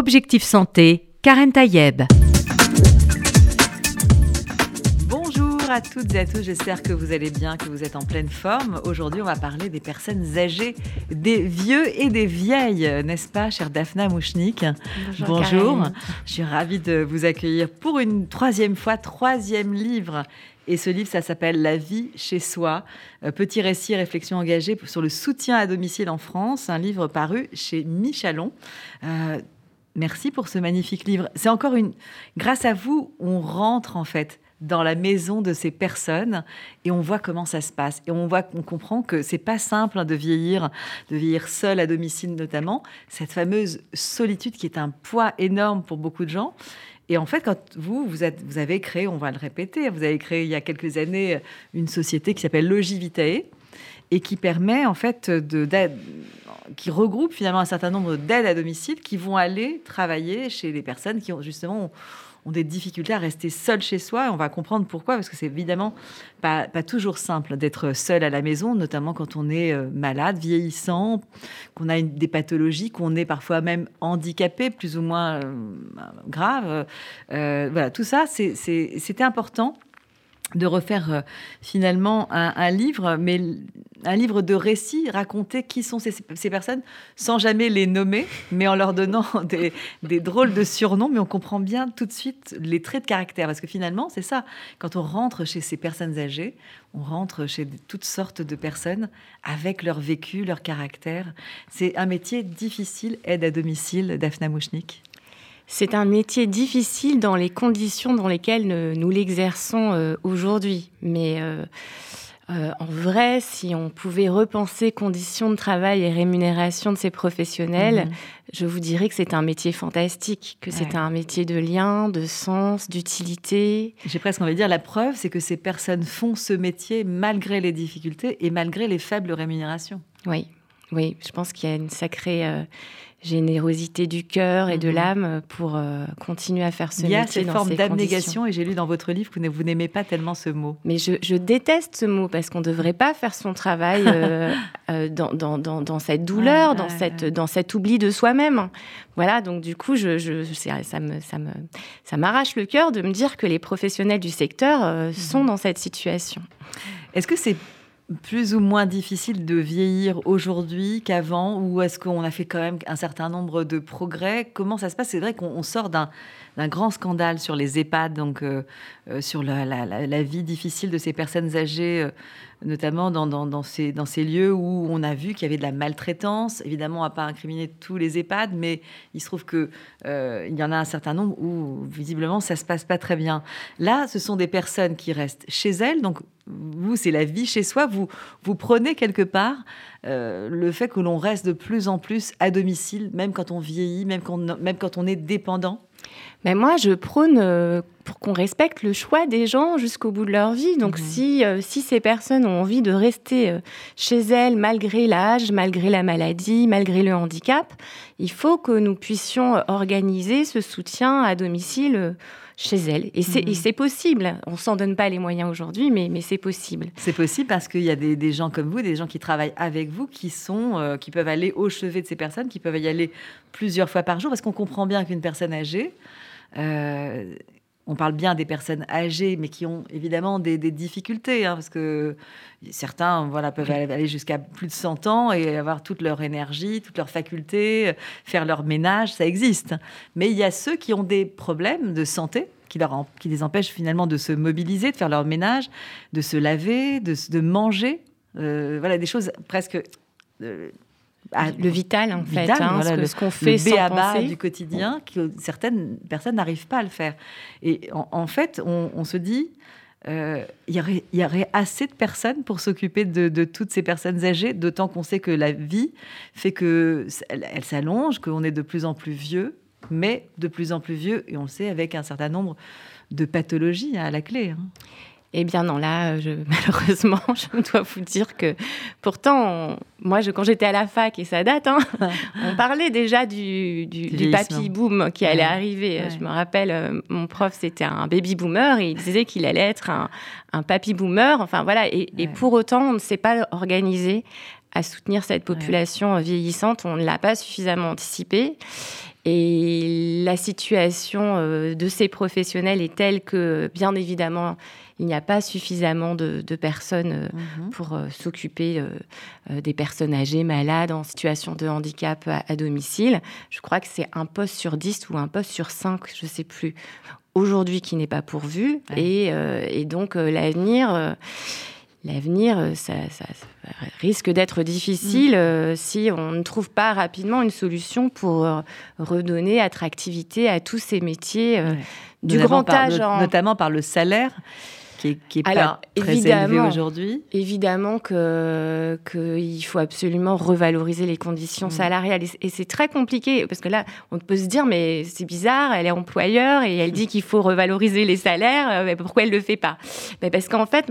Objectif Santé, Karen Tayeb. Bonjour à toutes et à tous, j'espère que vous allez bien, que vous êtes en pleine forme. Aujourd'hui, on va parler des personnes âgées, des vieux et des vieilles, n'est-ce pas, chère Daphna Mouchnik? Bonjour. Je suis ravie de vous accueillir pour une troisième fois, troisième livre et ce livre, ça s'appelle La vie chez soi, euh, petit récit et réflexion engagée sur le soutien à domicile en France, un livre paru chez Michalon. Euh, merci pour ce magnifique livre. C'est encore une... Grâce à vous, on rentre en fait dans la maison de ces personnes et on voit comment ça se passe. Et on voit qu'on comprend que c'est pas simple hein, de vieillir de vieillir seul à domicile notamment. Cette fameuse solitude qui est un poids énorme pour beaucoup de gens. Et en fait, quand vous, vous, vous avez créé, on va le répéter, vous avez créé il y a quelques années une société qui s'appelle Logivitae et qui permet en fait de, qui regroupe finalement un certain nombre d'aides à domicile qui vont aller travailler chez les personnes qui ont justement ont des difficultés à rester seuls chez soi. on va comprendre pourquoi, parce que c'est évidemment pas, pas, toujours simple d'être seul à la maison, notamment quand on est euh, malade, vieillissant, qu'on a des pathologies, qu'on est parfois même handicapé, plus ou moins euh, grave. Euh, voilà, tout ça, c'était important de refaire euh, finalement un, livre, mais un livre de récits, raconter qui sont ces, personnes sans jamais les nommer, mais en leur donnant des, drôles de surnoms, mais on comprend bien tout de suite les traits de caractère, parce que finalement, c'est ça, quand on rentre chez ces personnes âgées, on rentre chez toutes sortes de personnes avec leur vécu, leur caractère. C'est un métier difficile, aide à domicile, Daphna Mouchnik. C'est un métier difficile dans les conditions dans lesquelles nous l'exerçons euh, aujourd'hui. Mais euh, euh, en vrai, si on pouvait repenser conditions de travail et rémunération de ces professionnels, mhm. je vous dirais que c'est un métier fantastique, que c'est un métier de lien, de sens, d'utilité. J'ai presque envie de dire la preuve, c'est que ces personnes font ce métier malgré les difficultés et malgré les faibles rémunérations. Oui, oui, je pense qu'il y a une sacrée générosité du cœur et de mhm. l'âme pour euh, continuer à faire ce métier. Il y a cette forme d'abnégation et j'ai lu dans votre livre que vous n'aimez pas tellement ce mot. Mais je, déteste ce mot parce qu'on ne devrait pas faire son travail euh, euh, dans, dans, dans, cette douleur, dans, cette, dans cet oubli de soi-même. Voilà, donc du coup, je, je ça me, ça me, ça m'arrache le cœur de me dire que les professionnels du secteur mhm. sont dans cette situation. Est-ce que c'est plus ou moins difficile de vieillir aujourd'hui qu'avant Ou est-ce qu'on a fait quand même un certain nombre de progrès? Comment ça se passe? C'est vrai qu'on sort d'un grand scandale sur les EHPAD, donc euh, euh, sur la, vie difficile de ces personnes âgées, euh, notamment dans, ces, lieux où on a vu qu'il y avait de la maltraitance. Évidemment, on va pas incriminer tous les EHPAD, mais il se trouve qu'il il y en a un certain nombre où, visiblement, ça se passe pas très bien. Là, ce sont des personnes qui restent chez elles, donc vous, c'est la vie chez soi. Vous, vous prenez quelque part euh, le fait que l'on reste de plus en plus à domicile, même quand on vieillit, même quand on est dépendant. Mais moi, je prône euh, pour qu'on respecte le choix des gens jusqu'au bout de leur vie. Donc, mhm. si, euh, si ces personnes ont envie de rester chez elles malgré l'âge, malgré la maladie, malgré le handicap, il faut que nous puissions organiser ce soutien à domicile chez elle. Et c'est mhm. possible. On s'en donne pas les moyens aujourd'hui, mais, mais c'est possible. C'est possible parce qu'il y a des, des, gens comme vous, des gens qui travaillent avec vous, qui, sont, euh, qui peuvent aller au chevet de ces personnes, qui peuvent y aller plusieurs fois par jour, parce qu'on comprend bien qu'une personne âgée, euh, on parle bien des personnes âgées, mais qui ont évidemment des, difficultés, hein, parce que certains voilà, peuvent aller jusqu'à plus de 100 ans et avoir toute leur énergie, toutes leurs facultés, faire leur ménage, ça existe. Mais il y a ceux qui ont des problèmes de santé, qui, les empêchent finalement de se mobiliser, de faire leur ménage, de se laver, de, manger. Euh, voilà, des choses presque... Euh, le vital en fait, hein, ce qu'on fait le sans du quotidien que certaines personnes n'arrivent pas à le faire. Et en, fait, on, se dit, euh, il y, aurait, assez de personnes pour s'occuper de, toutes ces personnes âgées, d'autant qu'on sait que la vie fait que elle, s'allonge, qu'on est de plus en plus vieux, mais de plus en plus vieux, et on le sait avec un certain nombre de pathologies à la clé. Hein. Eh bien non, là, je, malheureusement, je dois vous dire que pourtant, moi, je, quand j'étais à la fac, et ça date, hein, on parlait déjà du, du, papy boom qui allait arriver. Je me rappelle, euh, mon prof, c'était un baby boomer, et il disait qu'il allait être un, un papy boomer. Enfin voilà, et, et pour autant, on ne s'est pas organisé à soutenir cette population vieillissante. On ne l'a pas suffisamment anticipé. Et la situation de ces professionnels est telle que, bien évidemment, il n'y a pas suffisamment de, personnes mhm. pour s'occuper des personnes âgées, malades, en situation de handicap à, domicile. Je crois que c'est un poste sur 10 ou un poste sur 5, je ne sais plus, aujourd'hui qui n'est pas pourvu. Et, donc, l'avenir l'avenir, euh, ça, risque d'être difficile mm. euh, si on ne trouve pas rapidement une solution pour euh, redonner attractivité à tous ces métiers du grand âge. Notamment par le salaire qui est, pas très élevé aujourd'hui. Évidemment qu'il faut absolument revaloriser les conditions mm. salariales. Et c'est très compliqué, parce que là, on peut se dire, mais c'est bizarre, elle est employeur et elle dit qu'il faut revaloriser les salaires, mais pourquoi elle ne le fait pas? Mais Parce qu'en fait,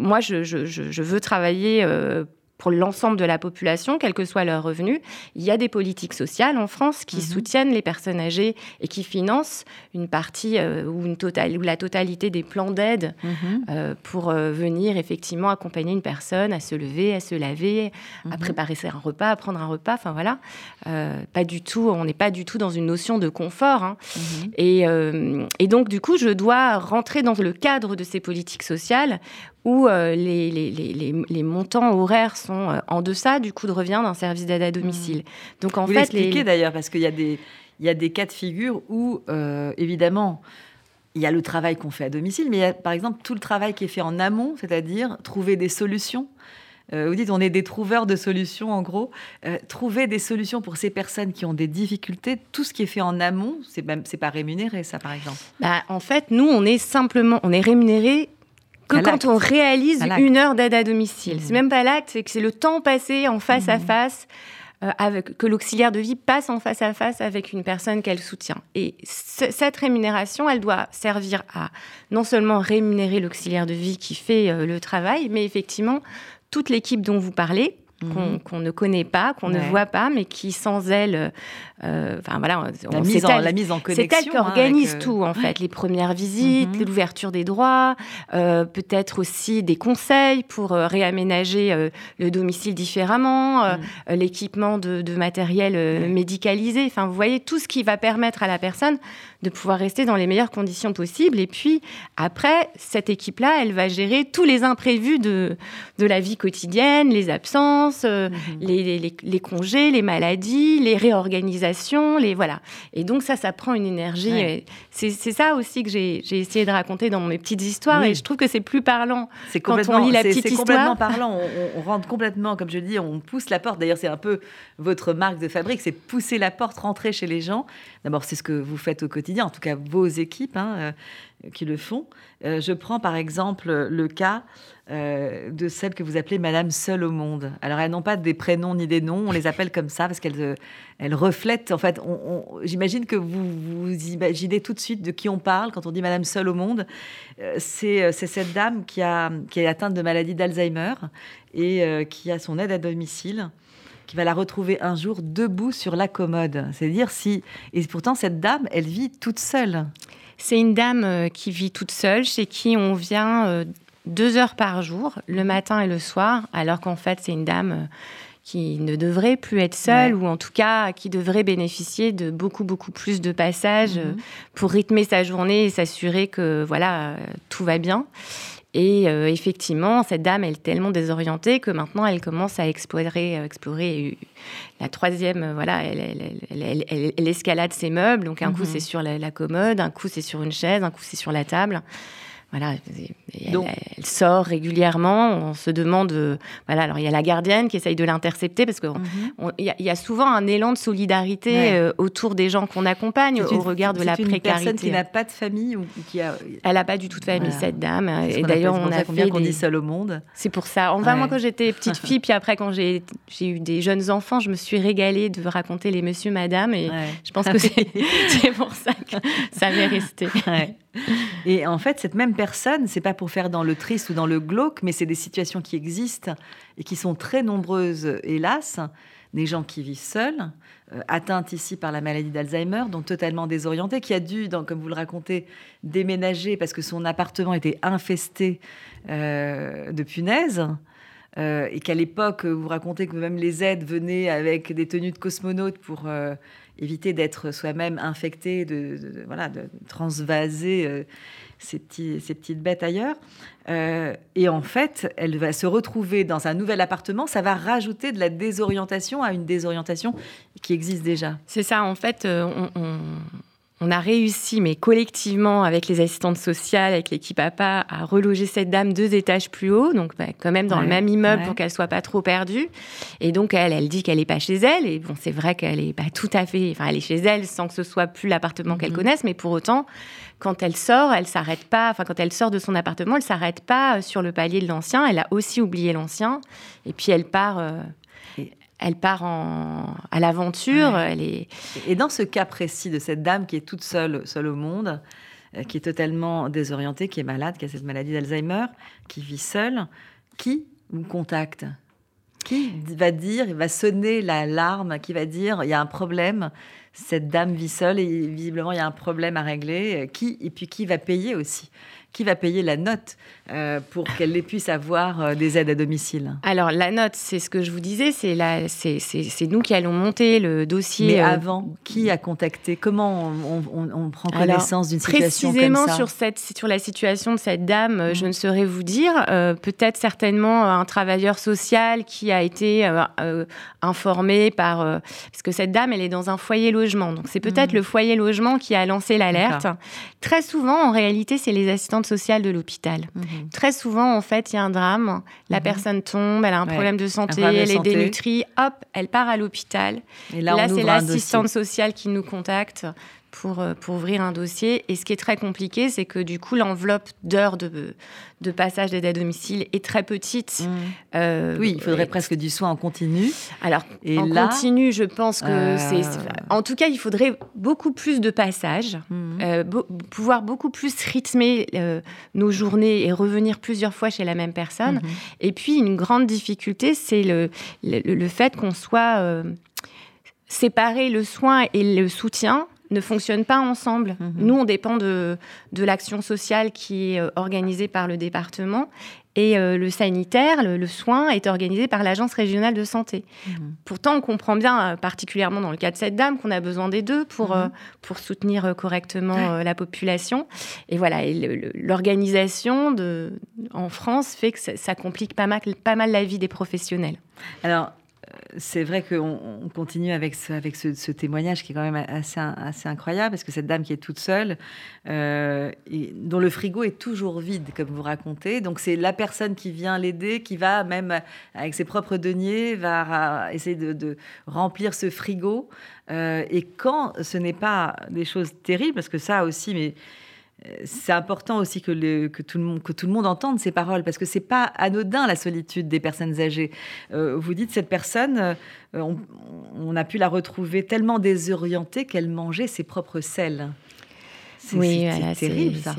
moi, je, veux travailler euh, pour l'ensemble de la population, quel que soit leur revenu. Il y a des politiques sociales en France qui mhm. soutiennent les personnes âgées et qui financent une partie euh, ou, une totale, ou la totalité des plans d'aide mhm. euh, pour euh, venir effectivement accompagner une personne à se lever, à se laver, à mhm. préparer un repas, à prendre un repas. Enfin voilà, pas du tout. On n'est pas du tout dans une notion de confort. Hein. Et, et donc du coup, je dois rentrer dans le cadre de ces politiques sociales où euh, les, les, les, les, montants horaires sont euh, en deçà du coût de revient d'un service d'aide à domicile. Mmh. Donc en Vous fait, l'expliquez d'ailleurs parce qu'il y a des il y a des cas de figure où euh, évidemment il y a le travail qu'on fait à domicile, mais il y a par exemple tout le travail qui est fait en amont, c'est-à-dire trouver des solutions. vous dites on est des trouveurs de solutions en gros. trouver des solutions pour ces personnes qui ont des difficultés, tout ce qui est fait en amont, c'est c'est pas rémunéré ça par exemple. Bah, en fait, nous on est simplement on est rémunéré que quand on réalise une heure d'aide à domicile. Mmh. C'est même pas l'acte, c'est que c'est le temps passé en face à mmh. face. Euh, avec, que l'auxiliaire de vie passe en face à face avec une personne qu'elle soutient. Et cette rémunération, elle doit servir à non seulement rémunérer l'auxiliaire de vie qui fait euh, le travail, mais effectivement toute l'équipe dont vous parlez, Mhm. qu'on ne connaît pas, qu'on ne voit pas, mais qui sans elle, euh, enfin voilà, la, mise en, la mise en connexion. C'est elle qui organise hein, euh, tout en fait, les premières visites, mhm. l'ouverture des droits, euh, peut-être aussi des conseils pour réaménager le domicile différemment, mhm. l'équipement de, de, matériel médicalisé. Enfin, vous voyez tout ce qui va permettre à la personne de pouvoir rester dans les meilleures conditions possibles. Et puis après, cette équipe-là, elle va gérer tous les imprévus de, de la vie quotidienne, les absences, euh, mhm. les, les, congés, les maladies, les réorganisations, les voilà. Et donc ça, ça prend une énergie. C'est ça aussi que j'ai essayé de raconter dans mes petites histoires. Et je trouve que c'est plus parlant quand on lit la petite histoire. C'est complètement parlant. On, on, rentre complètement, comme je dis, on pousse la porte. D'ailleurs, c'est un peu votre marque de fabrique, c'est pousser la porte, rentrer chez les gens. D'abord, c'est ce que vous faites au quotidien, en tout cas vos équipes hein, euh, qui le font. Euh, je prends par exemple le cas euh, de celle que vous appelez Madame seule au monde. Alors, elles n'ont pas des prénoms ni des noms, on les appelle comme ça parce qu'elles elles reflètent, en fait, j'imagine que vous, vous imaginez tout de suite de qui on parle quand on dit Madame seule au monde. c'est cette dame qui est atteinte de maladie d'Alzheimer et qui a son aide à domicile qui va la retrouver un jour debout sur la commode. C'est-à-dire si... Et pourtant, cette dame, elle vit toute seule. C'est une dame euh, qui vit toute seule, chez qui on vient euh, deux heures par jour, le matin et le soir, alors qu'en fait, c'est une dame euh, qui ne devrait plus être seule, ou en tout cas qui devrait bénéficier de beaucoup, beaucoup plus de passages mhm. pour rythmer sa journée et s'assurer que voilà, tout va bien. Et euh, effectivement, cette dame, elle est tellement désorientée que maintenant, elle commence à explorer, euh, explorer la troisième, euh, voilà, elle, escalade ses meubles. Donc, un coup, mhm. c'est sur la, commode, un coup, c'est sur une chaise, un coup, c'est sur la table voilà, elle, sort régulièrement. On se demande, euh, voilà, alors il y a la gardienne qui essaye de l'intercepter parce qu'il mhm. y, a souvent un élan de solidarité euh, autour des gens qu'on accompagne au regard de la précarité. C'est une personne qui n'a pas de famille ou qui a. Elle n'a pas du tout de famille cette dame. et d'ailleurs, on a fait qu'on dit seul au monde. C'est pour ça. Enfin, moi, quand j'étais petite fille, puis après quand j'ai eu des jeunes enfants, je me suis régalée de raconter les Monsieur, Madame, et je pense que c'est pour ça que ça m'est resté. Et en fait, cette même personne, c'est pas pour faire dans le triste ou dans le glauque, mais c'est des situations qui existent et qui sont très nombreuses, hélas. Des gens qui vivent seuls, euh, atteintes ici par la maladie d'Alzheimer, donc totalement désorientés, qui a dû, comme vous le racontez, déménager parce que son appartement était infesté euh, de punaises. Euh, et qu'à l'époque, vous racontez que même les aides venaient avec des tenues de cosmonautes pour éviter d'être soi-même infecté, de, voilà, de transvaser ces, petits, ces petites bêtes ailleurs. et en fait, elle va se retrouver dans un nouvel appartement. Ça va rajouter de la désorientation à une désorientation qui existe déjà. C'est ça, en fait, on, on a réussi, mais collectivement, avec les assistantes sociales, avec l'équipe APA, à reloger cette dame deux étages plus haut, donc bah, quand même dans le même immeuble pour qu'elle soit pas trop perdue. Et donc elle, elle dit qu'elle est pas chez elle. Et bon, c'est vrai qu'elle est pas tout à fait. Enfin, elle est chez elle sans que ce soit plus l'appartement qu'elle mhm. connaisse, mais pour autant, quand elle sort, elle s'arrête pas. Enfin, quand elle sort de son appartement, elle s'arrête pas euh, sur le palier de l'ancien. Elle a aussi oublié l'ancien. Et puis elle part. Euh, elle part à l'aventure. Elle est... Et dans ce cas précis de cette dame qui est toute seule, seule au monde, euh, qui est totalement désorientée, qui est malade, qui a cette maladie d'Alzheimer, qui vit seule, qui vous contacte? Qui va dire, il va sonner l'alarme, qui va dire, il y a un problème, cette dame vit seule et visiblement il y a un problème à régler. Qui et puis qui va payer aussi? Qui va payer la note euh, pour qu'elle puisse avoir euh, des aides à domicile? Alors, la note, c'est ce que je vous disais, c'est, c'est, nous qui allons monter le dossier. Mais euh, avant, qui a contacté? Comment on, prend connaissance d'une situation comme ça? Précisément sur, cette, sur la situation de cette dame, je mm. ne saurais vous dire. peut-être certainement un travailleur social qui a été informé par... parce que cette dame, elle est dans un foyer logement. Donc, c'est peut-être mm. le foyer logement qui a lancé l'alerte. Très souvent, en réalité, c'est les assistants sociale de l'hôpital. Mhm. Très souvent, en fait, il y a un drame. La mhm. personne tombe, elle a un problème de santé, elle est dénutrie. Hop, elle part à l'hôpital. Et là, là c'est l'assistante sociale qui nous contacte pour, euh, pour ouvrir un dossier. Et ce qui est très compliqué, c'est que du coup, l'enveloppe d'heures de, de passage d'aide à domicile est très petite. Mmh. Euh, oui, il faudrait presque du soin en continu. Alors, et en continu, je pense que euh, c'est... En tout cas, il faudrait beaucoup plus de passages, mmh. pouvoir beaucoup plus rythmer nos journées et revenir plusieurs fois chez la même personne. Mmh. Et puis, une grande difficulté, c'est le, le, le, fait qu'on soit séparer le soin et le soutien ne fonctionnent pas ensemble. Mhm. Nous, on dépend de, de l'action sociale qui est euh, organisée par le département et euh, le sanitaire, le, soin, est organisé par l'Agence régionale de santé. Mhm. Pourtant, on comprend bien, euh, particulièrement dans le cas de cette dame, qu'on a besoin des deux pour, mhm. pour soutenir correctement la population. Et voilà, l'organisation en France fait que ça, ça, complique pas mal, pas mal la vie des professionnels. Alors, c'est vrai qu'on continue avec, ce, avec ce, témoignage qui est quand même assez, assez incroyable, parce que cette dame qui est toute seule, euh, dont le frigo est toujours vide, comme vous racontez, donc c'est la personne qui vient l'aider, qui va même avec ses propres deniers, va essayer de, remplir ce frigo. Euh, et quand ce n'est pas des choses terribles, parce que ça aussi, mais c'est important aussi que, tout le monde, entende ces paroles, parce que c'est pas anodin la solitude des personnes âgées. Euh, vous dites cette personne, euh, on, a pu la retrouver tellement désorientée qu'elle mangeait ses propres sels. Oui, c'est terrible ça.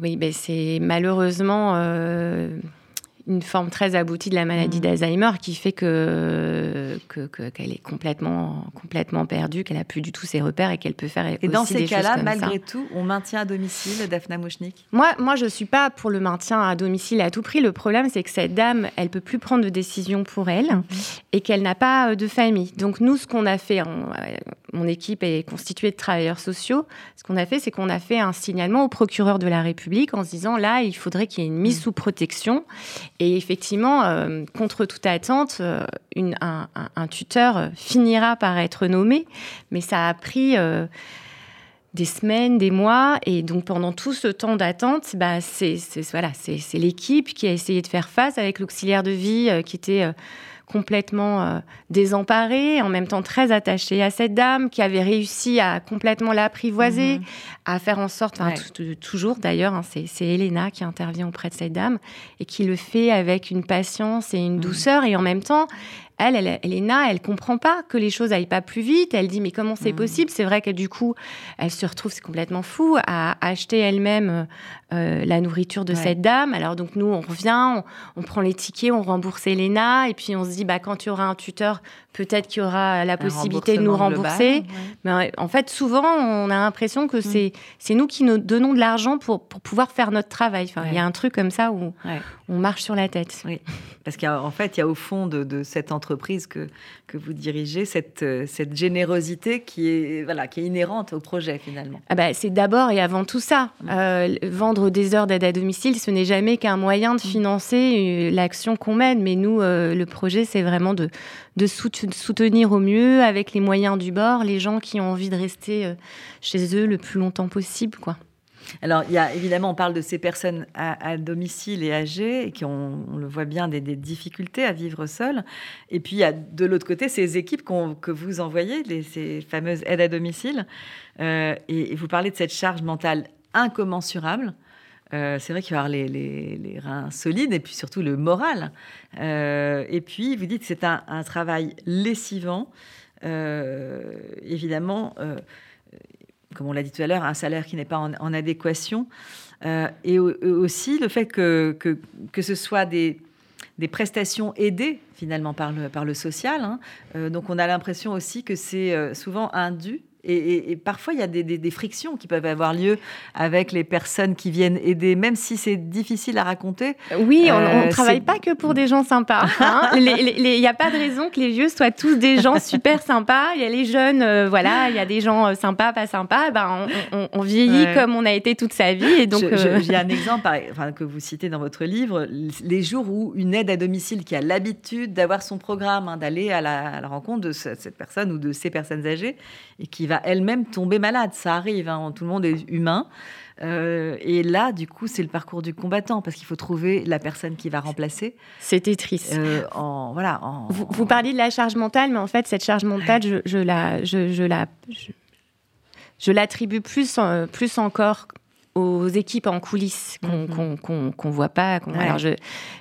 Oui, ben c'est malheureusement. Euh, une forme très aboutie de la maladie mm. d'Alzheimer qui fait que qu'elle est complètement complètement perdue, qu'elle a plus du tout ses repères et qu'elle peut faire et dans ces cas-là, malgré tout, on maintient à domicile Daphna Mouchnik? Moi, moi, je suis pas pour le maintien à domicile à tout prix. Le problème, c'est que cette dame, elle peut plus prendre de décision pour elle mm-hmm. et qu'elle n'a pas euh, de famille. Donc nous, ce qu'on a fait, euh, mon équipe est constituée de travailleurs sociaux. Ce qu'on a fait, c'est qu'on a fait un signalement au procureur de la République en se disant là, il faudrait qu'il y ait une mise mm. sous protection et effectivement, euh, contre toute attente, euh, un, tuteur finira par être nommé, mais ça a pris euh, des semaines, des mois, et donc pendant tout ce temps d'attente, bah, c'est voilà, l'équipe qui a essayé de faire face avec l'auxiliaire de vie qui était complètement euh, désemparée, en même temps très attachée à cette dame, qui avait réussi à complètement l'apprivoiser, mhm. à faire en sorte, toujours d'ailleurs, hein, c'est Elena qui intervient auprès de cette dame, et qui le fait avec une patience et une mhm. douceur, et en même temps, elle, elle, Elena, elle comprend pas que les choses aillent pas plus vite. Elle dit mais comment c'est mmh. possible? C'est vrai que du coup, elle se retrouve, c'est complètement fou, à acheter elle-même euh, la nourriture de cette dame. Alors donc nous, on revient, on, prend les tickets, on rembourse Elena, et puis on se dit bah quand il y aura un tuteur, peut-être qu'il y aura la possibilité de nous rembourser. Mais en fait, souvent, on a l'impression que mmh. c'est nous qui nous donnons de l'argent pour, pour pouvoir faire notre travail. Il y a un truc comme ça où on marche sur la tête. Oui. Parce qu'en fait, il y a au fond de, de cette entreprise que, que vous dirigez, cette, cette générosité qui est, voilà, qui est inhérente au projet finalement ah bah, C'est d'abord et avant tout ça. Mmh. vendre des heures d'aide à domicile, ce n'est jamais qu'un moyen de mmh. financer l'action qu'on mène. Mais nous, le projet, c'est vraiment de, de soutenir au mieux, avec les moyens du bord, les gens qui ont envie de rester chez eux le plus longtemps possible. quoi. Alors, il y a évidemment, on parle de ces personnes à, domicile et âgées, et qui ont, on le voit bien, des, difficultés à vivre seules. Et puis, il y a de l'autre côté ces équipes que vous envoyez, ces fameuses aides à domicile. Euh, et, vous parlez de cette charge mentale incommensurable. Euh, c'est vrai qu'il va avoir les, reins solides et puis surtout le moral. Euh, et puis, vous dites que c'est un, un, travail lessivant. évidemment, comme on l'a dit tout à l'heure, un salaire qui n'est pas en, adéquation. Euh, et aussi le fait que, que, ce soit des, prestations aidées finalement par le, social. Hein. Euh, donc on a l'impression aussi que c'est euh, souvent indu et, parfois, il y a des, frictions qui peuvent avoir lieu avec les personnes qui viennent aider, même si c'est difficile à raconter. Oui, on ne euh, travaille pas que pour des gens sympas. Hein. Il n'y a pas de raison que les vieux soient tous des gens super sympas. Il y a les jeunes, euh, voilà, il y a des gens euh, sympas, pas sympas. Ben, on, vieillit comme on a été toute sa vie. Et donc, j'ai un exemple enfin, que vous citez dans votre livre. Les jours où une aide à domicile qui a l'habitude d'avoir son programme, hein, d'aller à, à la, rencontre de cette personne ou de ces personnes âgées, et qui va elle-même tomber malade. Ça arrive, hein, tout le monde est humain. Euh, et là, du coup, c'est le parcours du combattant parce qu'il faut trouver la personne qui va remplacer. C'était triste. Euh, en, voilà, vous, parliez de la charge mentale, mais en fait, cette charge mentale, je, la, je, la, je, l'attribue plus, plus encore aux équipes en coulisses qu'on qu'on voit pas. Alors je,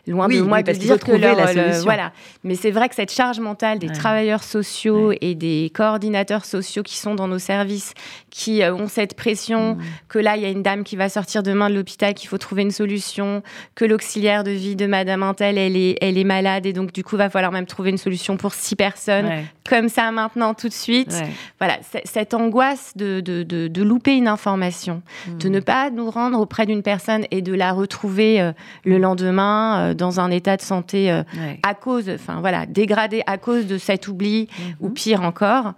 loin de moi de dire que leur, la voilà. Mais c'est vrai que cette charge mentale des travailleurs sociaux et des coordinateurs sociaux qui sont dans nos services, qui euh, ont cette pression mm. que là il y a une dame qui va sortir demain de l'hôpital, qu'il faut trouver une solution, que l'auxiliaire de vie de Madame Intel elle est elle est malade et donc du coup va falloir même trouver une solution pour six personnes comme ça maintenant tout de suite. Voilà cette angoisse de, de, de, louper une information, de ne pas nous rendre auprès d'une personne et de la retrouver euh, le lendemain euh, dans un état de santé euh, à cause, enfin voilà, dégradé à cause de cet oubli ou mhm. pire encore,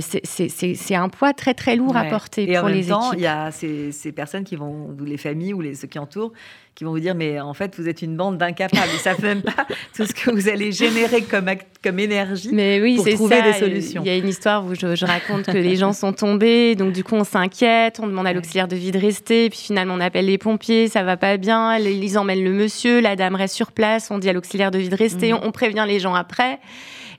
c'est un poids très très lourd à porter et pour en les même temps, Il y a ces, ces, personnes qui vont, ou les familles ou les, ceux qui entourent, qui vont vous dire mais en fait vous êtes une bande d'incapables ils savent même pas tout ce que vous allez générer comme comme énergie mais oui, pour trouver ça. des solutions. Il y a une histoire où je, raconte que les gens sont tombés donc du coup on s'inquiète on demande à l'auxiliaire de vie de rester puis finalement on appelle les pompiers ça va pas bien ils emmènent le monsieur la dame reste sur place on dit à l'auxiliaire de vie de rester mhm. on prévient les gens après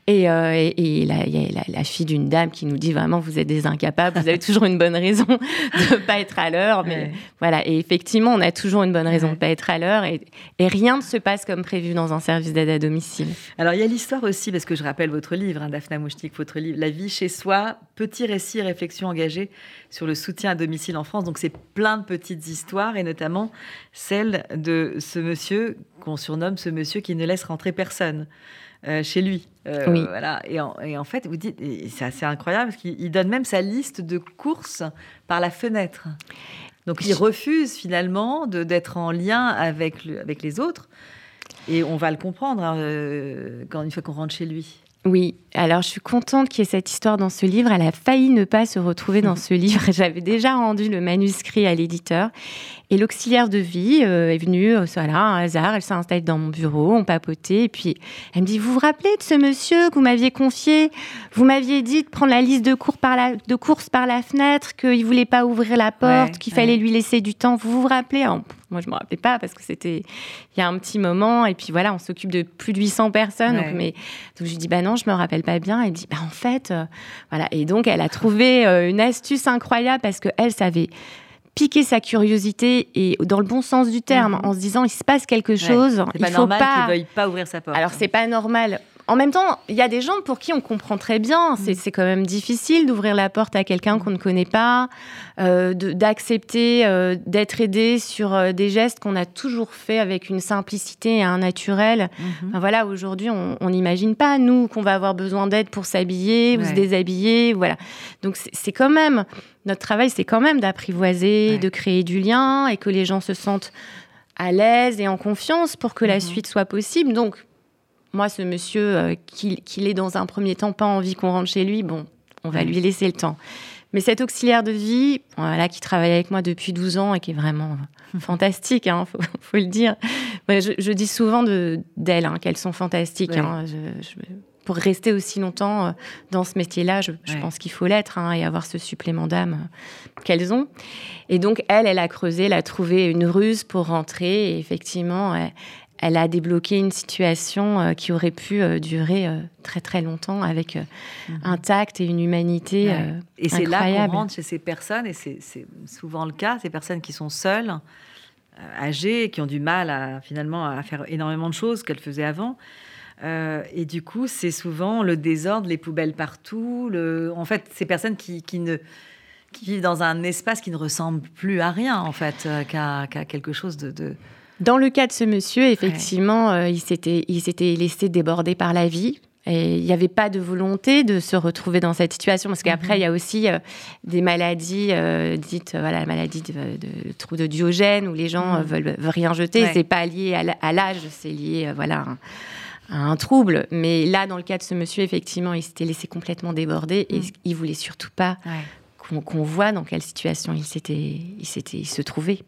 et, euh, et, là, il y a la, fille d'une dame qui nous dit vraiment, vous êtes des incapables, vous avez toujours une bonne raison de ne pas être à l'heure. Mais voilà, et effectivement, on a toujours une bonne raison de ne pas être à l'heure. Et, rien ne se passe comme prévu dans un service d'aide à domicile. Alors, il y a l'histoire aussi, parce que je rappelle votre livre, hein, Daphna Mouchnik, votre livre, La vie chez soi, petit récit, réflexion engagée sur le soutien à domicile en France. Donc, c'est plein de petites histoires, et notamment celle de ce monsieur qu'on surnomme ce monsieur qui ne laisse rentrer personne. Euh, chez lui. Euh, voilà. Et en, fait, vous dites, c'est assez incroyable parce qu'il donne même sa liste de courses par la fenêtre. Donc il refuse finalement d'être en lien avec, avec les autres. Et on va le comprendre hein, euh, quand, une fois qu'on rentre chez lui. Oui, alors je suis contente qu'il y ait cette histoire dans ce livre. Elle a failli ne pas se retrouver dans ce livre. J'avais déjà rendu le manuscrit à l'éditeur. Et l'auxiliaire de vie euh, est venue, euh, voilà, un hasard, elle s'est installée dans mon bureau, on papotait, et puis elle me dit, vous vous rappelez de ce monsieur que vous m'aviez confié? Vous m'aviez dit de prendre la liste de, cours par la, de courses par la fenêtre, qu'il voulait pas ouvrir la porte, qu'il fallait lui laisser du temps. Vous vous rappelez? Moi, je me rappelais pas parce que c'était il y a un petit moment, et puis voilà, on s'occupe de plus de 800 personnes. Donc, mais, donc je lui dis, bah non, je me rappelle pas bien. Elle dit, bah en fait, euh, voilà. Et donc, elle a trouvé une astuce incroyable parce qu'elle savait piquer sa curiosité et dans le bon sens du terme, mhm. en se disant il se passe quelque chose. il pas faut normal pas. veuille pas ouvrir sa porte. Alors c'est pas normal. En même temps, il y a des gens pour qui on comprend très bien. C'est mm. quand même difficile d'ouvrir la porte à quelqu'un qu'on ne connaît pas, euh, d'accepter euh, d'être aidé sur euh, des gestes qu'on a toujours fait avec une simplicité et un naturel. Mm-hmm. voilà, aujourd'hui, on n'imagine pas, nous, qu'on va avoir besoin d'aide pour s'habiller ou se déshabiller. Voilà. Donc, c'est quand même, notre travail, c'est quand même d'apprivoiser, de créer du lien et que les gens se sentent à l'aise et en confiance pour que la mm-hmm. suite soit possible. Donc, moi, ce monsieur, qu'il ait dans un premier temps pas envie qu'on rentre chez lui, bon, on va lui laisser le temps. Mais cet auxiliaire de vie, voilà, qui travaille avec moi depuis 12 ans et qui est vraiment fantastique, hein, faut, le dire. je, dis souvent d'elles hein, qu'elles sont fantastiques. Hein. pour rester aussi longtemps euh, dans ce métier-là, je, pense qu'il faut l'être et avoir ce supplément d'âme euh, qu'elles ont. Et donc, elle, elle a creusé, elle a trouvé une ruse pour rentrer. Et effectivement, elle a débloqué une situation euh, qui aurait pu euh, durer euh, très très longtemps avec mhm. un tact et une humanité incroyable. Et c'est là qu'on rentre chez ces personnes, et c'est souvent le cas, ces personnes qui sont seules, âgées, qui ont du mal à finalement à faire énormément de choses qu'elles faisaient avant. et du coup, c'est souvent le désordre, les poubelles partout. Le... En fait, ces personnes qui, qui ne qui vivent dans un espace qui ne ressemble plus à rien, en fait, qu'à quelque chose de dans le cas de ce monsieur, effectivement, euh, il s'était laissé déborder par la vie. Et il n'y avait pas de volonté de se retrouver dans cette situation parce qu'après, mhm. il y a aussi euh, des maladies euh, dites, voilà, la maladie de, de, trou de Diogène où les gens mhm. veulent, veulent, rien jeter. C'est pas lié à l'âge, c'est lié, voilà, à un trouble. Mais là, dans le cas de ce monsieur, effectivement, il s'était laissé complètement déborder et mhm. il voulait surtout pas qu'on voit dans quelle situation il s'était, il s'était, il se trouvait.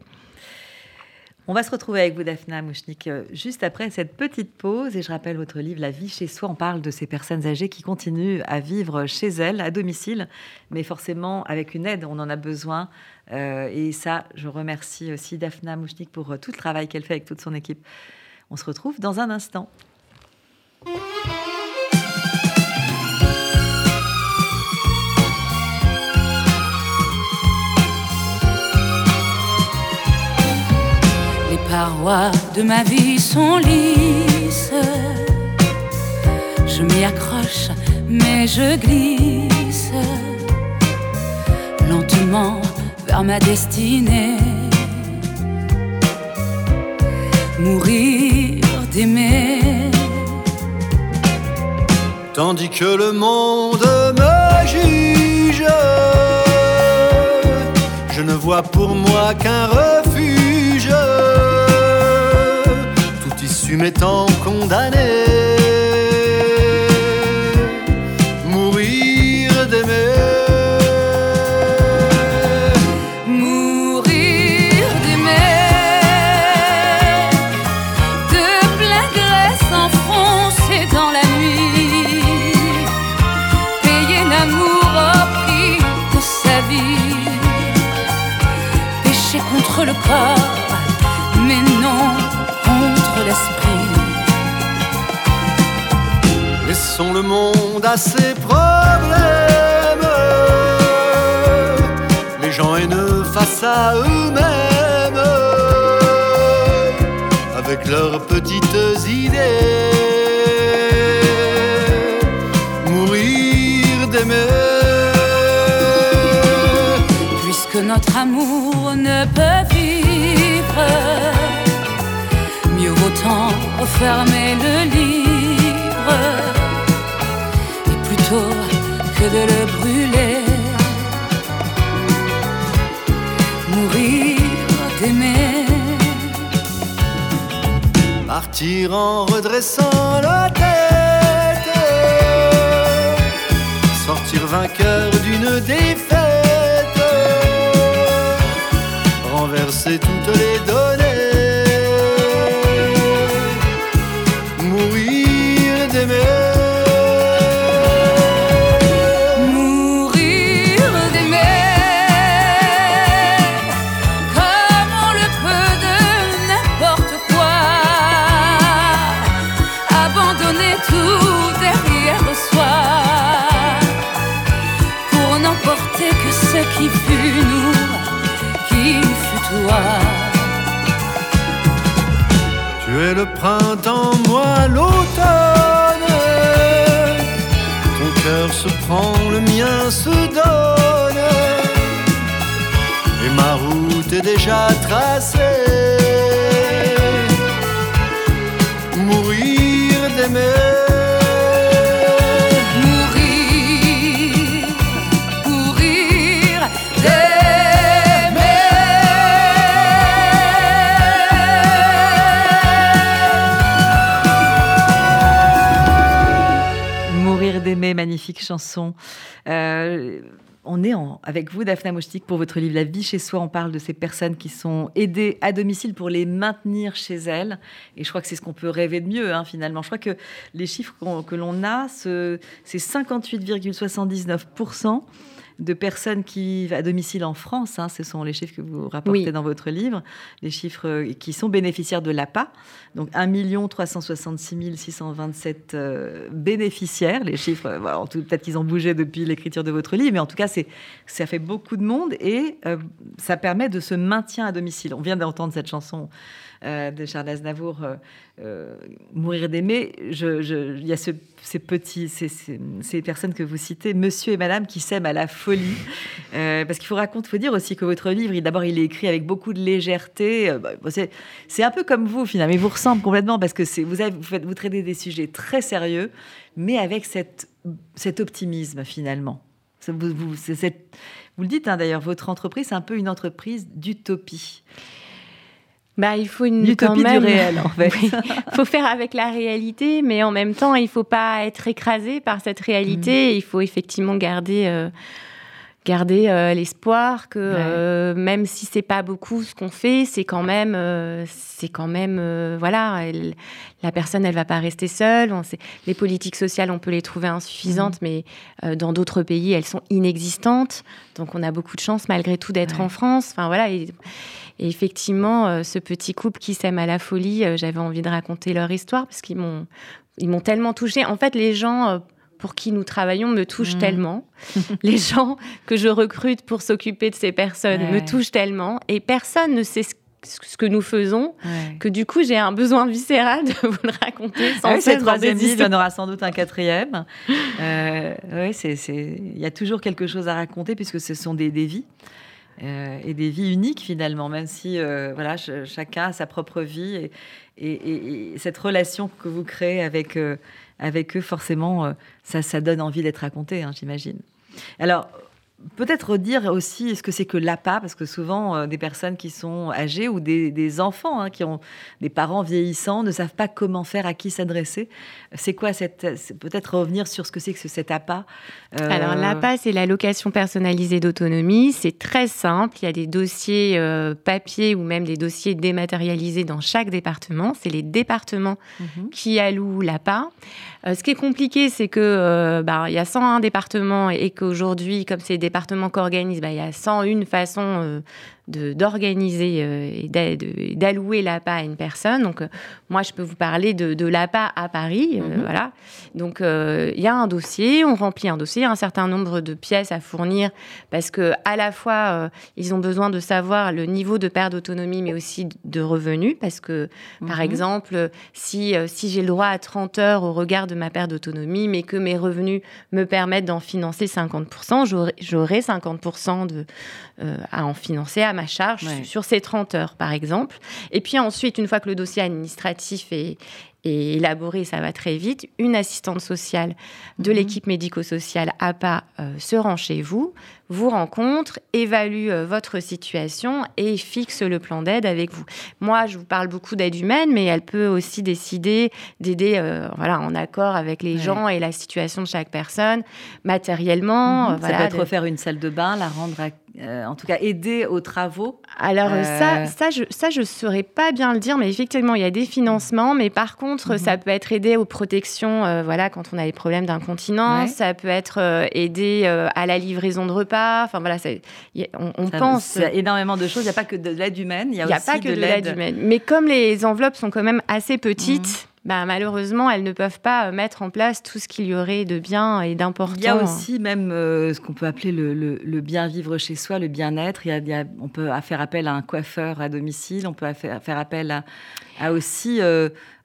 On va se retrouver avec vous, Daphna Mouchnik, euh, juste après cette petite pause. Et je rappelle votre livre, La vie chez soi. On parle de ces personnes âgées qui continuent à vivre chez elles, à domicile, mais forcément avec une aide. On en a besoin. Euh, et ça, je remercie aussi Daphna Mouchnik pour euh, tout le travail qu'elle fait avec toute son équipe. On se retrouve dans un instant. Parois de ma vie sont lisses. Je m'y accroche, mais je glisse lentement vers ma destinée. Mourir d'aimer. Tandis que le monde me juge, je ne vois pour moi qu'un refuge tu m'étant condamné. Laissons le monde à ses problèmes. Les gens haineux face à eux-mêmes, avec leurs petites idées. Mourir d'aimer. Puisque notre amour ne peut vivre, mieux vaut refermer le livre de le brûler. Mourir d'aimer. Partir en redressant la tête. Sortir vainqueur d'une défaite. Renverser toutes les données. Le printemps, moi l'automne. Ton cœur se prend, le mien se donne. Et ma route est déjà tracée. Mourir d'aimer. Chanson. Euh, on est en, avec vous, Daphna Moustik, pour votre livre La vie chez soi. On parle de ces personnes qui sont aidées à domicile pour les maintenir chez elles. Et je crois que c'est ce qu'on peut rêver de mieux, hein, finalement. Je crois que les chiffres que l'on a, c'est 58,79% de personnes qui vivent à domicile en France. Hein, ce sont les chiffres que vous rapportez dans votre livre, les chiffres euh, qui sont bénéficiaires de l'APA. Donc 1 366 627 euh, bénéficiaires. Les chiffres, euh, peut-être qu'ils ont bougé depuis l'écriture de votre livre, mais en tout cas, ça fait beaucoup de monde et ça permet de se maintien à domicile. On vient d'entendre cette chanson euh, de Charles Aznavour, euh, euh, Mourir d'aimer, il y a ces petits, ces, personnes que vous citez, Monsieur et Madame, qui s'aiment à la folie. parce qu'il faut raconter, faut dire aussi que votre livre, d'abord, il est écrit avec beaucoup de légèreté. Bah, c'est un peu comme vous, finalement, il vous ressemble complètement parce que vous, avez, vous, vous traitez des sujets très sérieux, mais avec cette, cet optimisme, finalement. Vous, vous, vous le dites hein, d'ailleurs, votre entreprise, c'est un peu une entreprise d'utopie. Bah, il faut une utopie du réel, en fait. Il faut faire avec la réalité, mais en même temps, il ne faut pas être écrasé par cette réalité. Mm. Il faut effectivement garder, euh, garder euh, l'espoir que euh, même si c'est pas beaucoup ce qu'on fait, c'est quand même, c'est quand même, voilà, la personne, elle va pas rester seule. On sait, les politiques sociales, on peut les trouver insuffisantes, mm. mais dans d'autres pays, elles sont inexistantes. Donc, on a beaucoup de chance malgré tout d'être en France. Enfin voilà. Et, et effectivement, euh, ce petit couple qui s'aime à la folie, euh, j'avais envie de raconter leur histoire parce qu'ils m'ont, ils m'ont tellement touchée. En fait, les gens euh, pour qui nous travaillons me touchent mmh. tellement. les gens que je recrute pour s'occuper de ces personnes me touchent tellement. Et personne ne sait ce que nous faisons, que du coup j'ai un besoin viscéral de vous le raconter. Sans ah oui, cette troisième il y en aura sans doute un quatrième. oui, c'est, il y a toujours quelque chose à raconter puisque ce sont des, des vies. Euh, et des vies uniques finalement, même si euh, voilà, chacun a sa propre vie et, cette relation que vous créez avec, euh, avec eux, forcément, ça, ça donne envie d'être raconté, hein, j'imagine. Peut-être dire aussi ce que c'est que l'APA, parce que souvent euh, des personnes qui sont âgées ou des, enfants hein, qui ont des parents vieillissants ne savent pas comment faire, à qui s'adresser. C'est quoi cette. Peut-être revenir sur ce que c'est que cet APA. Euh, Alors l'APA, c'est l'allocation personnalisée d'autonomie. C'est très simple. Il y a des dossiers euh, papier ou même des dossiers dématérialisés dans chaque département. C'est les départements mhm. qui allouent l'APA. Ce qui est compliqué, c'est que bah, il y a 101 départements et qu'aujourd'hui, comme c'est des département qu'organise, bah, il y a 101 façons euh, d'organiser euh, et d'allouer l'APA à une personne. Donc, euh, moi, je peux vous parler de, l'APA à Paris. Mhm. Voilà. Donc, il y a un dossier, on remplit un dossier, un certain nombre de pièces à fournir parce que à la fois, ils ont besoin de savoir le niveau de perte d'autonomie, mais aussi de revenus. Parce que, par mhm. exemple, si, si j'ai le droit à 30 heures au regard de ma perte d'autonomie, mais que mes revenus me permettent d'en financer 50%, j'aurai 50% de, à en financer à ma charge sur ces 30 heures, par exemple. Et puis ensuite, une fois que le dossier administratif est, élaboré, ça va très vite, une assistante sociale de mhm. l'équipe médico-sociale APA euh, se rend chez vous, vous rencontre, évalue euh, votre situation et fixe le plan d'aide avec vous. Moi, je vous parle beaucoup d'aide humaine, mais elle peut aussi décider d'aider euh, voilà, en accord avec les gens et la situation de chaque personne, matériellement. Mhm. ça peut être refaire une salle de bain, la rendre en tout cas aider aux travaux Alors ça, ça, je ça je saurais pas bien le dire, mais effectivement il y a des financements, mais par contre Mhm. ça peut être aider aux protections, euh, voilà, quand on a des problèmes d'incontinence. Ça peut être euh, euh, à la livraison de repas. Enfin voilà, on, pense. Il y a énormément de choses. Il n'y a pas que de l'aide humaine. Il y a, aussi pas que de, l'aide humaine. Mais comme les enveloppes sont quand même assez petites. Mhm. Bah, malheureusement, elles ne peuvent pas mettre en place tout ce qu'il y aurait de bien et d'important. Il y a aussi même ce qu'on peut appeler le, bien vivre chez soi, le bien-être. On peut faire appel à un coiffeur à domicile, on peut faire, appel à, à aussi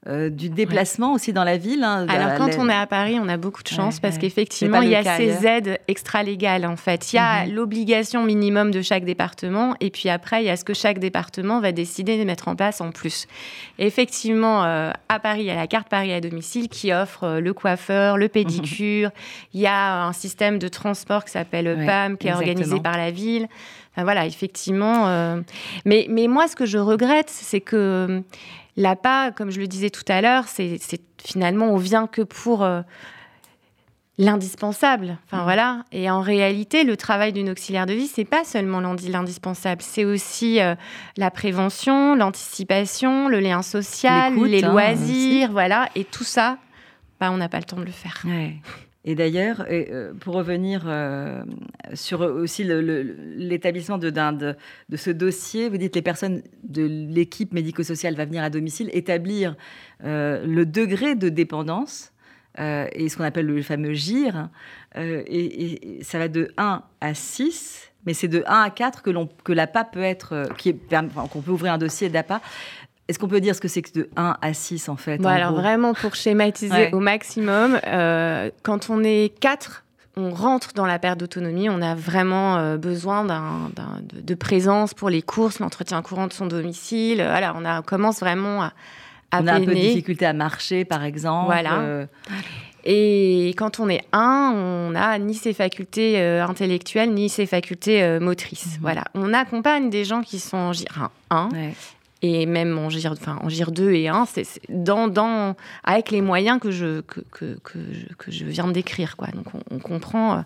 euh, du déplacement aussi dans la ville. Hein, Alors, quand on est à Paris, on a beaucoup de chance parce qu'effectivement, il y a ces aides extra-légales, en fait. Il y a mhm. l'obligation minimum de chaque département et puis après, il y a ce que chaque département va décider de mettre en place en plus. effectivement, euh, à Paris, il y a la carte Paris à domicile qui offre euh, le coiffeur, le pédicure. Il y a un système de transport qui s'appelle PAM, qui est organisé par la ville. Enfin, voilà, effectivement. Mais, mais moi, ce que je regrette, c'est que L'APA, comme je le disais tout à l'heure, c'est finalement, on vient que pour euh, l'indispensable. Enfin Mhm. voilà. Et en réalité, le travail d'une auxiliaire de vie, c'est pas seulement l'indi- l'indispensable, c'est aussi euh, la prévention, l'anticipation, le lien social, les hein, loisirs, voilà. Et tout ça, bah, on n'a pas le temps de le faire. Ouais. Et d'ailleurs, euh, pour revenir euh, sur aussi l'établissement de, ce dossier, vous dites les personnes de l'équipe médico-sociale va venir à domicile établir euh, le degré de dépendance et ce qu'on appelle le fameux GIR. et, ça va de 1 à 6, mais c'est de 1 à 4 que, que l'APA peut être, qu'on peut ouvrir un dossier d'APA. Est-ce qu'on peut dire ce que c'est que de 1 à 6 en fait Bon, en alors gros? vraiment, pour schématiser Ouais. au maximum, euh, quand on est quatre, on rentre dans la perte d'autonomie, on a vraiment euh, besoin d'un- de, de présence pour les courses, l'entretien courant de son domicile. Voilà, on, a, on commence vraiment à, à On a un peu de difficulté à marcher, par exemple. Voilà. euh, Et quand on est un, on n'a ni ses facultés euh, intellectuelles, ni ses facultés euh, motrices. Mhm. Voilà. On accompagne des gens qui sont en GIR 1, ouais. Et même en GIR, enfin, en GIR 2 et 1, c'est, c'est dans, dans, avec les moyens que je, que, que, que je, que je viens de décrire. Quoi. Donc on, on comprend, euh,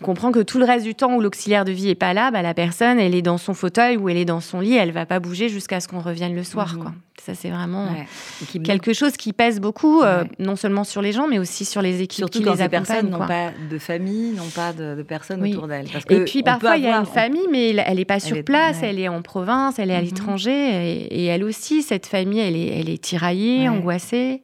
on comprend que tout le reste du temps où l'auxiliaire de vie est pas là, bah, la personne, elle est dans son fauteuil ou elle est dans son lit, elle va pas bouger jusqu'à ce qu'on revienne le soir. Quoi. Ça, c'est vraiment Ouais. Qui- quelque chose qui pèse beaucoup, euh, non seulement sur les gens, mais aussi sur les équipes Surtout qui quand les ces personnes n'ont pas de famille, n'ont pas de, de personnes Oui. autour d'elles. Et puis parfois, il y a une famille, mais elle- n'est pas Elle sur est- place, ouais. elle est en province, elle est à Mhm. l'étranger, et, et elle aussi, cette famille, elle est, elle est tiraillée, angoissée.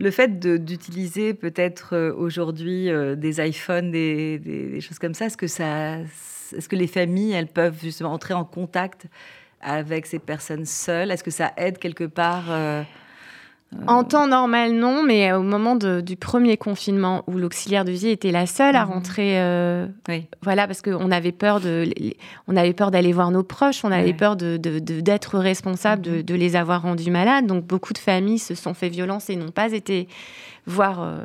Le fait d'utiliser peut-être euh, aujourd'hui euh, des iPhones, des choses comme ça, est-ce que, ça, est-ce que les familles, elles peuvent justement entrer en contact avec ces personnes seules? Est-ce que ça aide quelque part euh, En temps normal, non, mais au moment de- du premier confinement, où l'auxiliaire de vie était la seule à Mhm. rentrer, euh, Oui. voilà, parce qu'on avait peur de, on avait peur d'aller voir nos proches, on avait peur de, d'être responsable de, Mhm. de les avoir rendus malades. Donc beaucoup de familles se sont fait violence et n'ont pas été voir euh,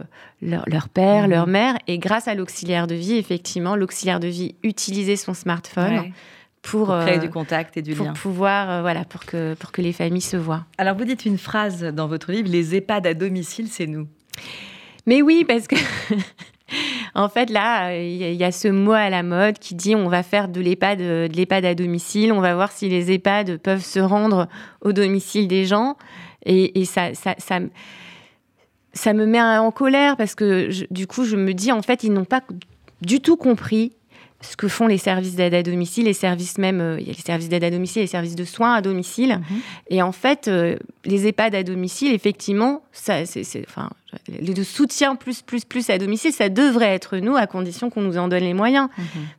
leur, leur père, Mhm. leur mère. Et grâce à l'auxiliaire de vie, effectivement, l'auxiliaire de vie utilisait son smartphone Ouais. Pour, Pour créer euh, du contact et du pour lien. pouvoir, euh, voilà, pour que, pour que les familles se voient. Alors, vous dites une phrase dans votre livre les EHPAD à domicile, c'est nous. Mais oui, parce que en fait là, il y, a- ce mot à la mode qui dit on va faire de l'EHPAD, euh, de l'EHPAD à domicile, on va voir si les EHPAD peuvent se rendre au domicile des gens. Et, et ça, ça, ça, me- ça me met en colère parce que je- du coup, je me dis en fait, ils n'ont pas du tout compris ce que font les services d'aide à domicile, les services même, euh, il y a les services d'aide à domicile, les services de soins à domicile. Mhm. Et en fait, euh, les EHPAD à domicile, effectivement, ça, c'est, c'est- enfin, le de soutien plus, plus, plus à domicile, ça devrait être nous, à condition qu'on nous en donne les moyens.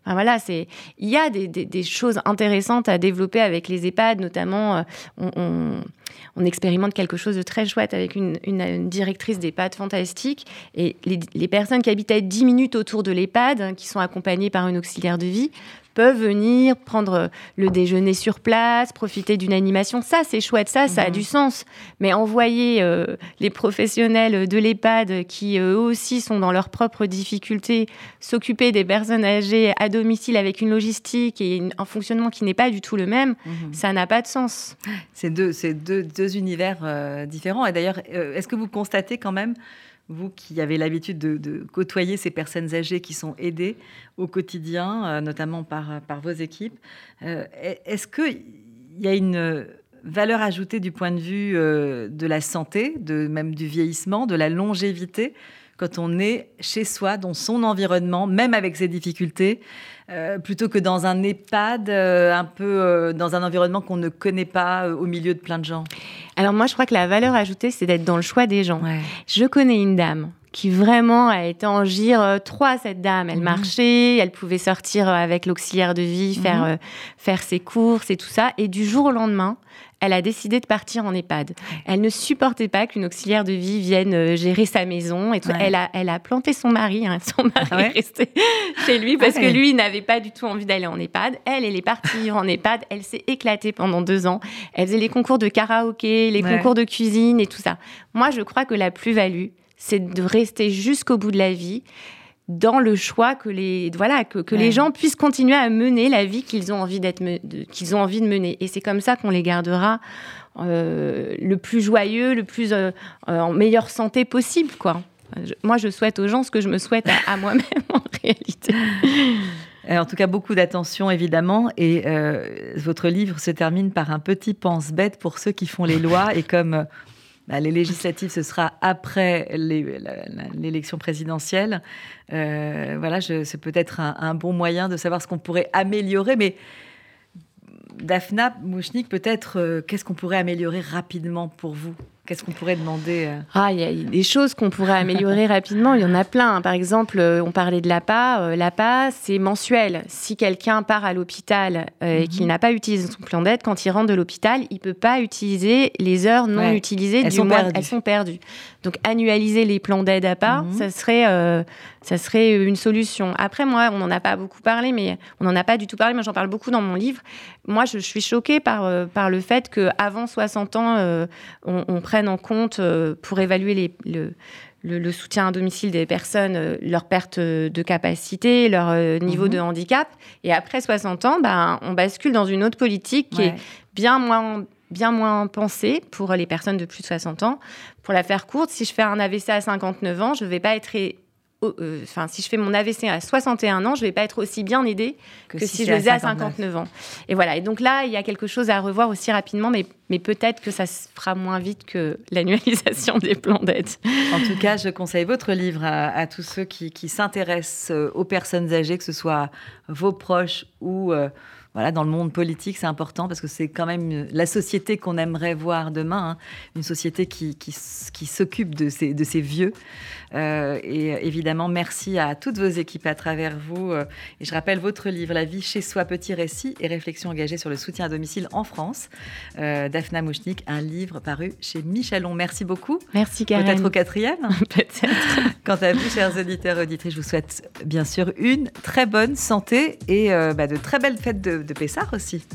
Enfin, voilà, c'est, il y a des, des- des choses intéressantes à développer avec les EHPAD, notamment, euh, on, on- on expérimente quelque chose de très chouette avec une, une- une directrice d'EHPAD fantastique. Et les, les personnes qui habitent à 10 minutes autour de l'EHPAD, hein, qui sont accompagnées par une auxiliaire de vie, peuvent venir prendre le déjeuner sur place, profiter d'une animation. Ça, c'est chouette, ça, ça a Mhm. du sens. Mais envoyer euh, les professionnels de l'EHPAD qui, eux aussi, sont dans leurs propres difficultés, s'occuper des personnes âgées à domicile avec une logistique et une- un fonctionnement qui n'est pas du tout le même, Mhm. ça n'a pas de sens. C'est deux, deux, deux univers euh, différents. Et d'ailleurs, euh, est-ce que vous constatez quand même, vous qui avez l'habitude de, côtoyer ces personnes âgées qui sont aidées au quotidien, euh, notamment par, vos équipes, euh, est-ce qu'il y a une valeur ajoutée du point de vue euh, de la santé, même du vieillissement, de la longévité quand on est chez soi, dans son environnement, même avec ses difficultés, euh, plutôt que dans un EHPAD, euh, un peu euh, dans un environnement qu'on ne connaît pas, au milieu de plein de gens. Alors moi, je crois que la valeur ajoutée, c'est d'être dans le choix des gens. Ouais. Je connais une dame qui vraiment a été en gire 3, cette dame. Elle Mhm. marchait, elle pouvait sortir avec l'auxiliaire de vie, faire, Mhm. faire ses courses et tout ça. Et du jour au lendemain, elle a décidé de partir en EHPAD. Elle ne supportait pas qu'une auxiliaire de vie vienne euh, gérer sa maison. Et tout. Ouais. Elle, a, elle a planté son mari. hein. Son mari Ah ouais est resté chez lui parce Ah ouais. que lui n'avait pas du tout envie d'aller en EHPAD. Elle, elle est partie vivre en EHPAD. Elle s'est éclatée pendant deux ans. Elle faisait les concours de karaoké, les concours de cuisine et tout ça. Moi, je crois que la plus-value, c'est de rester jusqu'au bout de la vie dans le choix que les voilà que, que Ouais. les gens puissent continuer à mener la vie qu'ils ont envie d'être qu'ils ont envie de mener et c'est comme ça qu'on les gardera euh, le plus joyeux le plus euh, euh, en meilleure santé possible quoi moi, je souhaite aux gens ce que je me souhaite à, moi-même en réalité. En tout cas, beaucoup d'attention, évidemment. Et votre livre se termine par un petit pense-bête pour ceux qui font les lois. Et comme bah, les législatives, ce sera après l'élection présidentielle. Euh, voilà, c'est peut-être un, bon moyen de savoir ce qu'on pourrait améliorer. Mais Daphna Mouchnik, peut-être, euh, qu'est-ce qu'on pourrait améliorer rapidement pour vous? Qu'est-ce qu'on pourrait demander euh Ah, il y a des choses qu'on pourrait améliorer rapidement. Il y en a plein. Par exemple, euh, on parlait de l'APA. L'APA, c'est mensuel. Si quelqu'un part à l'hôpital et mhm. qu'il n'a pas utilisé son plan d'aide, quand il rentre de l'hôpital, il peut pas utiliser les heures non utilisées elles du sont mois. Perdues. Elles sont perdues. Donc, annualiser les plans d'aide APA, mhm. ça serait ça serait une solution. Après, moi, on n'en a pas beaucoup parlé, mais on n'en a pas du tout parlé. Moi, j'en parle beaucoup dans mon livre. Moi, je, suis choquée par, euh, par le fait qu'avant 60 ans, euh, on, prenne en compte euh, pour évaluer les, le, le, soutien à domicile des personnes, leur perte de capacité, leur niveau mhm. de handicap. Et après 60 ans, ben, on bascule dans une autre politique qui est bien moins bien moins pensée pour les personnes de plus de 60 ans. Pour la faire courte, si je fais un AVC à 59 ans, je ne vais pas être euh, enfin, si je fais mon AVC à 61 ans, je vais pas être aussi bien aidée que, si, je le faisais à 59 ans. Et voilà. Et donc là, il y a quelque chose à revoir aussi rapidement, mais, mais peut-être que ça se fera moins vite que l'annualisation des plans d'aide. En tout cas, je conseille votre livre à, tous ceux qui, s'intéressent euh, aux personnes âgées, que ce soit vos proches ou euh, voilà, dans le monde politique, c'est important parce que c'est quand même la société qu'on aimerait voir demain, hein. une société qui, qui, s'occupe de ces, de ces vieux. Euh, et évidemment, merci à toutes vos équipes à travers vous. Euh, et je rappelle votre livre, La vie chez soi, petit récit et réflexion engagée sur le soutien à domicile en France, euh, Daphna Mouchnik, un livre paru chez Michelon. Merci beaucoup. Merci, Karen. Peut-être au quatrième Peut-être. Quant à vous, chers auditeurs et auditrices, je vous souhaite bien sûr une très bonne santé et bah, de très belles fêtes de, de Pessard aussi.